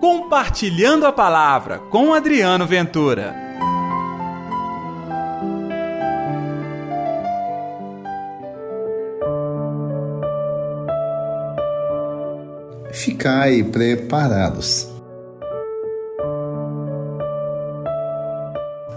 Compartilhando a Palavra com Adriano Ventura. Ficai preparados.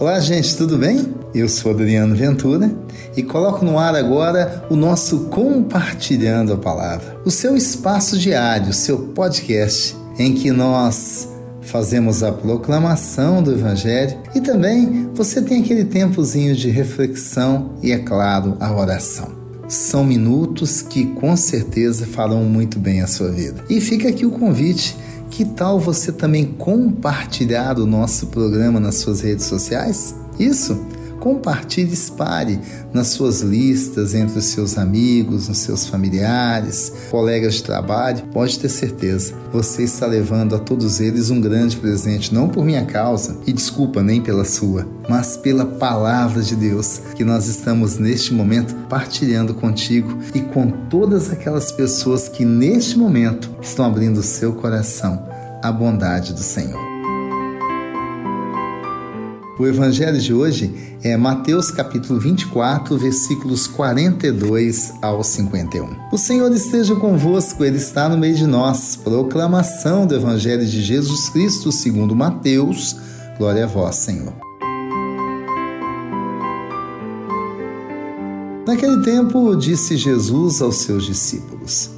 Olá, gente, tudo bem? Eu sou Adriano Ventura e coloco no ar agora o nosso Compartilhando a Palavra, o seu espaço diário, o seu podcast em que nós fazemos a proclamação do Evangelho e também você tem aquele tempozinho de reflexão e, é claro, a oração. São minutos que com certeza farão muito bem a sua vida. E fica aqui o convite. Que tal você também compartilhar o nosso programa nas suas redes sociais? Isso! Compartilhe, espalhe nas suas listas, entre os seus amigos, nos seus familiares, colegas de trabalho. Pode ter certeza, você está levando a todos eles um grande presente, não por minha causa, e desculpa, nem pela sua, mas pela palavra de Deus que nós estamos neste momento partilhando contigo e com todas aquelas pessoas que neste momento estão abrindo o seu coração à bondade do Senhor. O evangelho de hoje é Mateus capítulo 24, versículos 42 ao 51. O Senhor esteja convosco, ele está no meio de nós. Proclamação do evangelho de Jesus Cristo, segundo Mateus. Glória a vós, Senhor. Naquele tempo, disse Jesus aos seus discípulos: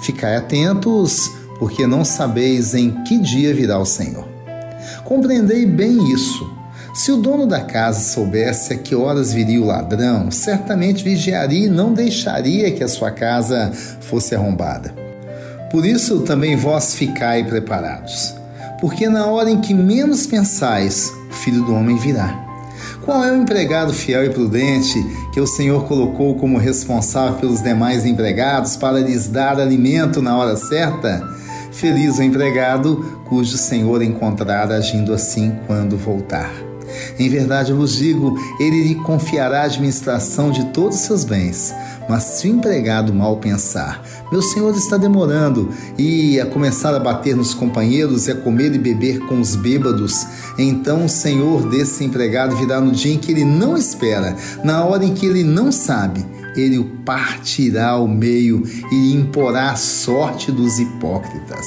Ficai atentos, porque não sabeis em que dia virá o Senhor. Compreendei bem isso se o dono da casa soubesse a que horas viria o ladrão, certamente vigiaria e não deixaria que a sua casa fosse arrombada. Por isso também vós ficai preparados, porque na hora em que menos pensais, o filho do homem virá. Qual é o empregado fiel e prudente que o Senhor colocou como responsável pelos demais empregados para lhes dar alimento na hora certa? Feliz o empregado cujo Senhor encontrar agindo assim quando voltar. Em verdade vos digo, ele lhe confiará a administração de todos os seus bens. Mas se o empregado mal pensar, meu senhor está demorando, e a começar a bater nos companheiros e a comer e beber com os bêbados, então o senhor desse empregado virá no dia em que ele não espera, na hora em que ele não sabe, ele o partirá ao meio e imporá a sorte dos hipócritas.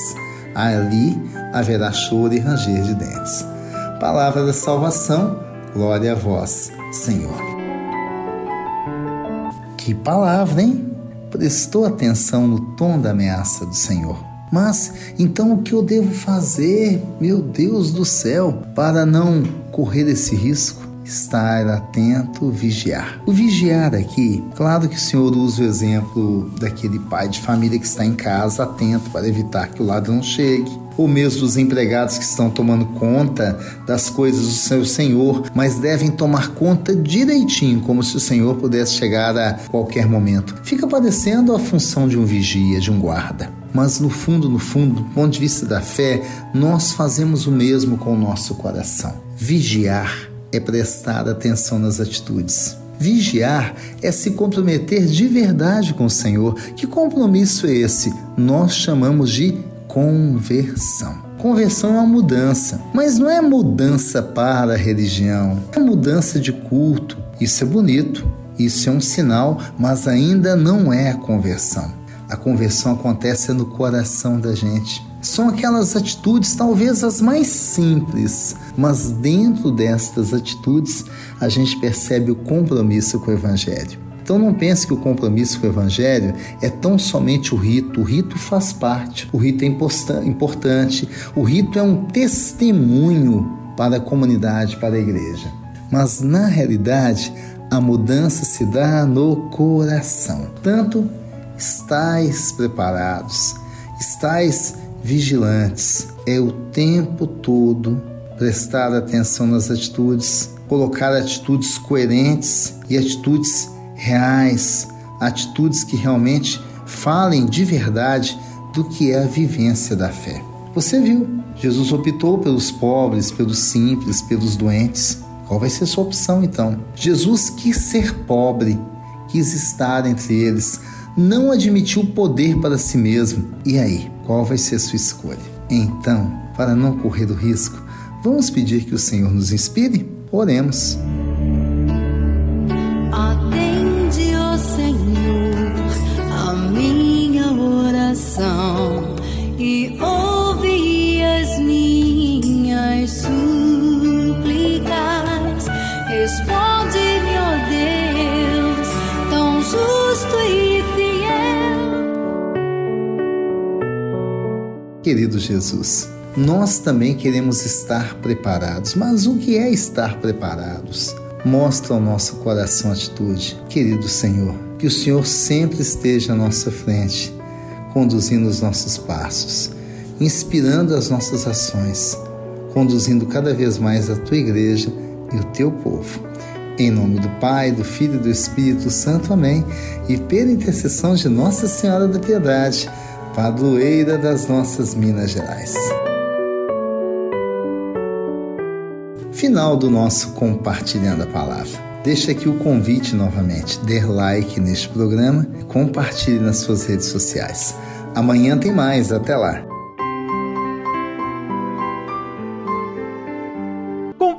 Ali haverá choro e ranger de dentes. Palavra da salvação, glória a vós, Senhor. Que palavra, hein? Prestou atenção no tom da ameaça do Senhor. Mas então o que eu devo fazer, meu Deus do céu, para não correr esse risco? Estar atento, vigiar. O vigiar aqui, claro que o Senhor usa o exemplo daquele pai de família que está em casa, atento para evitar que o ladrão chegue ou mesmo dos empregados que estão tomando conta das coisas do seu senhor, mas devem tomar conta direitinho, como se o senhor pudesse chegar a qualquer momento. Fica parecendo a função de um vigia, de um guarda. Mas no fundo, no fundo, do ponto de vista da fé, nós fazemos o mesmo com o nosso coração. Vigiar é prestar atenção nas atitudes. Vigiar é se comprometer de verdade com o Senhor. Que compromisso é esse? Nós chamamos de conversão. Conversão é uma mudança, mas não é mudança para a religião, é mudança de culto. Isso é bonito, isso é um sinal, mas ainda não é conversão. A conversão acontece no coração da gente. São aquelas atitudes, talvez as mais simples, mas dentro destas atitudes a gente percebe o compromisso com o Evangelho. Então não pense que o compromisso com o Evangelho é tão somente o rito. O rito faz parte, o rito é importante, o rito é um testemunho para a comunidade, para a igreja. Mas na realidade, a mudança se dá no coração. Tanto estais preparados, estais vigilantes, é o tempo todo prestar atenção nas atitudes, colocar atitudes coerentes e atitudes reais, atitudes que realmente falem de verdade do que é a vivência da fé. Você viu, Jesus optou pelos pobres, pelos simples, pelos doentes. Qual vai ser sua opção então? Jesus quis ser pobre, quis estar entre eles, não admitiu poder para si mesmo. E aí, qual vai ser a sua escolha? Então, para não correr o risco. Vamos pedir que o Senhor nos inspire? Oremos. Responde-me, ó Deus, tão justo e fiel. Querido Jesus, nós também queremos estar preparados. Mas o que é estar preparados? Mostra ao nosso coração atitude. Querido Senhor, que o Senhor sempre esteja à nossa frente, conduzindo os nossos passos, inspirando as nossas ações, conduzindo cada vez mais a tua igreja e o teu povo. Em nome do Pai, do Filho e do Espírito Santo. Amém. E pela intercessão de Nossa Senhora da Piedade, padroeira das nossas Minas Gerais. Final do nosso Compartilhando a Palavra. Deixa aqui o convite novamente. Dê like neste programa, compartilhe nas suas redes sociais. Amanhã tem mais. Até lá.